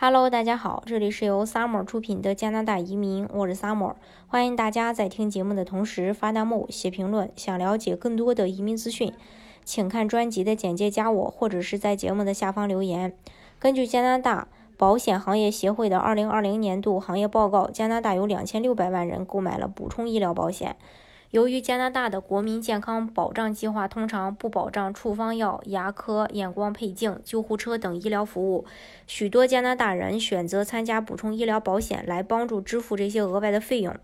Hello，大家好，这里是由 Summer 出品的加拿大移民，我是 Summer，欢迎大家在听节目的同时发弹幕、写评论。想了解更多的移民资讯，请看专辑的简介加我，或者是在节目的下方留言。根据加拿大保险行业协会的2020年度行业报告，加拿大有2600万人购买了补充医疗保险。由于加拿大的国民健康保障计划通常不保障处方药、牙科、眼光配镜、救护车等医疗服务，许多加拿大人选择参加补充医疗保险来帮助支付这些额外的费用。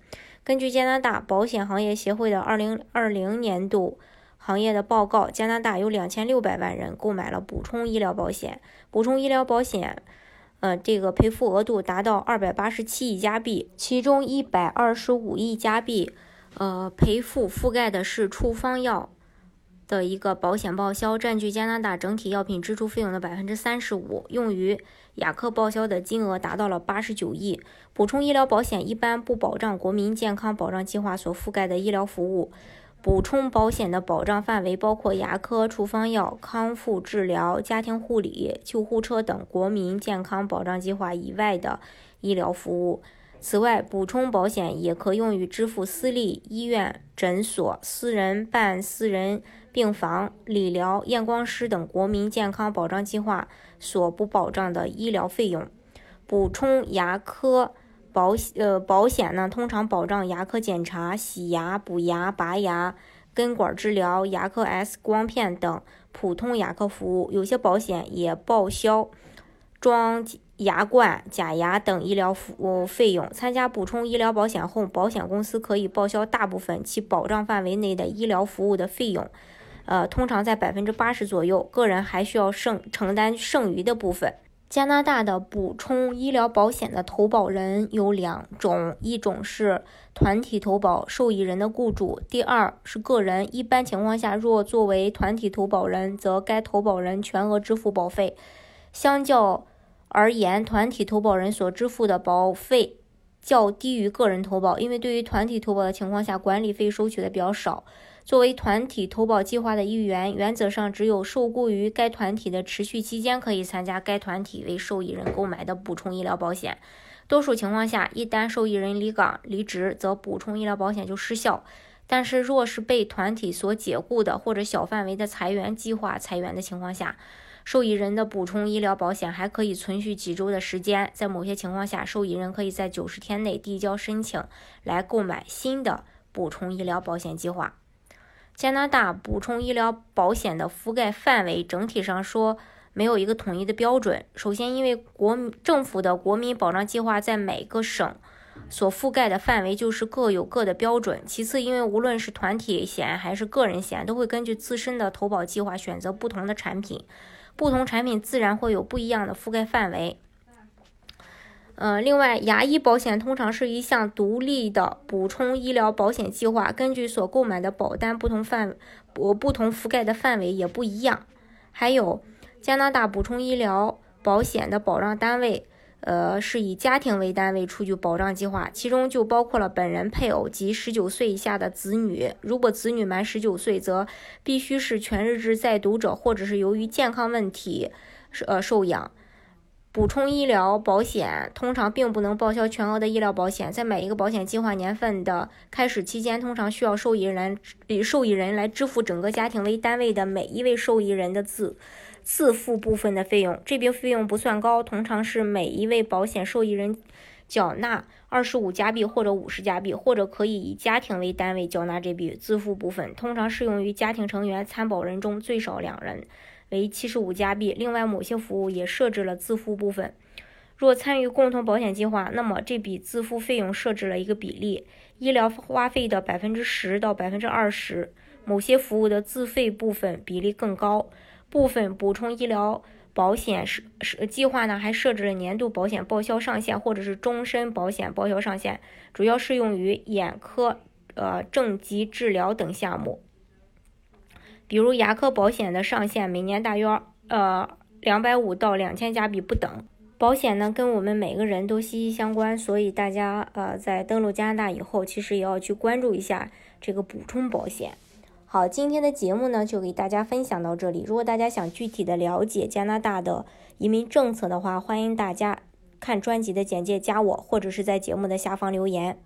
根据加拿大保险行业协会的2020年度行业的报告，加拿大有2600万人购买了补充医疗保险。补充医疗保险，呃，这个赔付额度达到287亿加币，其中125亿加币。呃，赔付覆盖的是处方药的一个保险报销，占据加拿大整体药品支出费用的百分之三十五。用于牙科报销的金额达到了八十九亿。补充医疗保险一般不保障国民健康保障计划所覆盖的医疗服务。补充保险的保障范围包括牙科、处方药、康复治疗、家庭护理、救护车等国民健康保障计划以外的医疗服务。此外，补充保险也可用于支付私立医院、诊所、私人办私人病房、理疗、验光师等国民健康保障计划所不保障的医疗费用。补充牙科保呃保险呢，通常保障牙科检查、洗牙、补牙、拔牙、根管治疗、牙科 X 光片等普通牙科服务。有些保险也报销装。牙冠、假牙等医疗服务费用。参加补充医疗保险后，保险公司可以报销大部分其保障范围内的医疗服务的费用，呃，通常在百分之八十左右。个人还需要剩承担剩余的部分。加拿大的补充医疗保险的投保人有两种，一种是团体投保受益人的雇主，第二是个人。一般情况下，若作为团体投保人，则该投保人全额支付保费。相较而言，团体投保人所支付的保费较低于个人投保，因为对于团体投保的情况下，管理费收取的比较少。作为团体投保计划的一员，原则上只有受雇于该团体的持续期间可以参加该团体为受益人购买的补充医疗保险。多数情况下，一旦受益人离岗离职，则补充医疗保险就失效。但是，若是被团体所解雇的，或者小范围的裁员计划裁员的情况下，受益人的补充医疗保险还可以存续几周的时间，在某些情况下，受益人可以在九十天内递交申请来购买新的补充医疗保险计划。加拿大补充医疗保险的覆盖范围整体上说没有一个统一的标准。首先，因为国政府的国民保障计划在每个省所覆盖的范围就是各有各的标准。其次，因为无论是团体险还是个人险，都会根据自身的投保计划选择不同的产品。不同产品自然会有不一样的覆盖范围。呃，另外，牙医保险通常是一项独立的补充医疗保险计划，根据所购买的保单不同范，不不同覆盖的范围也不一样。还有，加拿大补充医疗保险的保障单位。呃，是以家庭为单位出具保障计划，其中就包括了本人、配偶及十九岁以下的子女。如果子女满十九岁，则必须是全日制在读者，或者是由于健康问题，呃受养。补充医疗保险通常并不能报销全额的医疗保险，在每一个保险计划年份的开始期间，通常需要受益人以受益人来支付整个家庭为单位的每一位受益人的自。自付部分的费用，这笔费用不算高，通常是每一位保险受益人缴纳二十五加币或者五十加币，或者可以以家庭为单位缴纳这笔自付部分，通常适用于家庭成员参保人中最少两人，为七十五加币。另外，某些服务也设置了自付部分。若参与共同保险计划，那么这笔自付费用设置了一个比例，医疗花费的百分之十到百分之二十。某些服务的自费部分比例更高。部分补充医疗保险是是计划呢，还设置了年度保险报销上限或者是终身保险报销上限，主要适用于眼科、呃正畸治疗等项目。比如牙科保险的上限每年大约呃两百五到两千加币不等。保险呢跟我们每个人都息息相关，所以大家呃在登陆加拿大以后，其实也要去关注一下这个补充保险。好，今天的节目呢就给大家分享到这里。如果大家想具体的了解加拿大的移民政策的话，欢迎大家看专辑的简介加我，或者是在节目的下方留言。